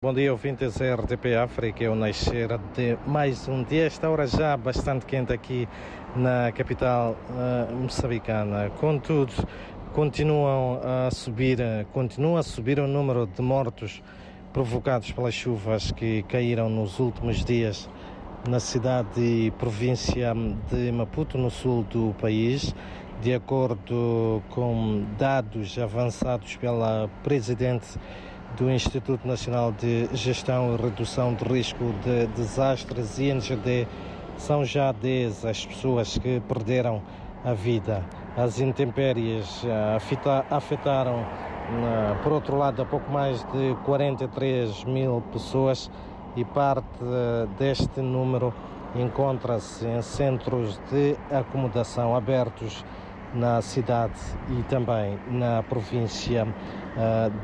Bom dia, ouvintes da RTP África. Eu nascer de mais um dia. Esta hora já bastante quente aqui na capital uh, moçambicana. Contudo, continuam a subir, continua a subir o número de mortos provocados pelas chuvas que caíram nos últimos dias na cidade e província de Maputo, no sul do país. De acordo com dados avançados pela presidente do Instituto Nacional de Gestão e Redução de Risco de Desastres, INGD, são já 10 as pessoas que perderam a vida. As intempéries eh, afetaram, por outro lado, a pouco mais de 43 mil pessoas e parte eh, deste número encontra-se em centros de acomodação abertos na cidade e também na província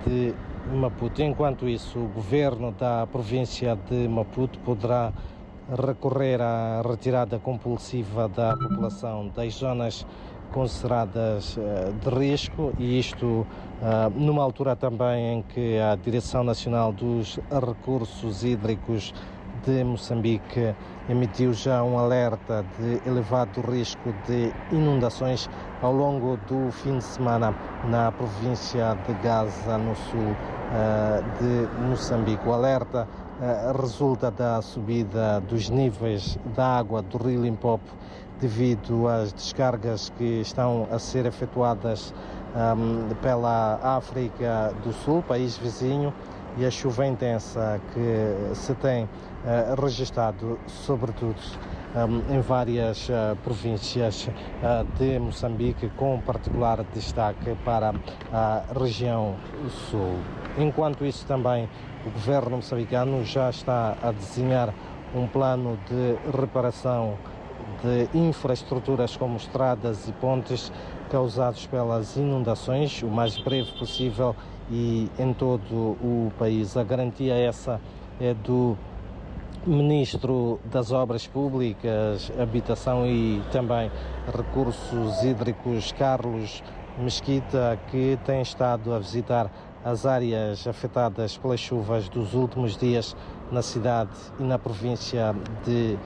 de Maputo. Enquanto isso, o governo da província de Maputo poderá recorrer à retirada compulsiva da população das zonas consideradas eh, de risco e isto eh, numa altura também em que a Direção Nacional dos Recursos Hídricos de Moçambique emitiu já um alerta de elevado risco de inundações ao longo do fim de semana na província de Gaza, no sul uh, de Moçambique. O alerta uh, resulta da subida dos níveis da água do rio Limpopo devido às descargas que estão a ser efetuadas um, pela África do Sul, país vizinho, e a chuva intensa que se tem uh, registrado, sobretudo um, em várias uh, províncias uh, de Moçambique, com particular destaque para a região sul. Enquanto isso, também o governo moçambicano já está a desenhar um plano de reparação de infraestruturas como estradas e pontes causados pelas inundações o mais breve possível e em todo o país. A garantia essa é do Ministro das Obras Públicas, Habitação e também Recursos Hídricos, Carlos Mesquita, que tem estado a visitar as áreas afetadas pelas chuvas dos últimos dias na cidade e na província de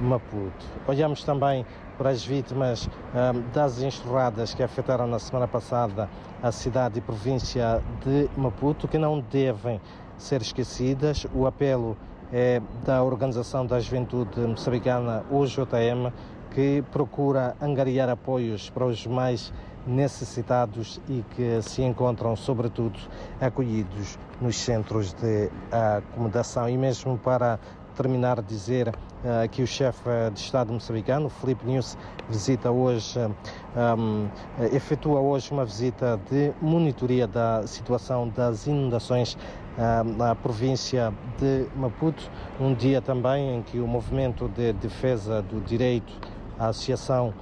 Maputo. Olhamos também para as vítimas um, das enxurradas que afetaram na semana passada a cidade e província de Maputo, que não devem ser esquecidas. O apelo é da Organização da Juventude Moçambicana, OJM, que procura angariar apoios para os mais necessitados e que se encontram, sobretudo, acolhidos nos centros de acomodação. E mesmo para terminar, dizer uh, que o chefe de Estado moçambicano, Felipe News, visita hoje, um, efetua hoje uma visita de monitoria da situação das inundações na província de Maputo, um dia também em que o movimento de defesa do direito à associação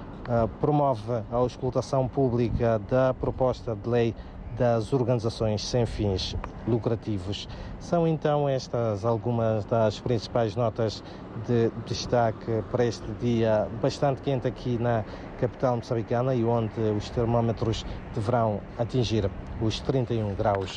promove a auscultação pública da proposta de lei das organizações sem fins lucrativos. São então estas algumas das principais notas de destaque para este dia bastante quente aqui na capital moçambicana e onde os termómetros deverão atingir os 31 graus.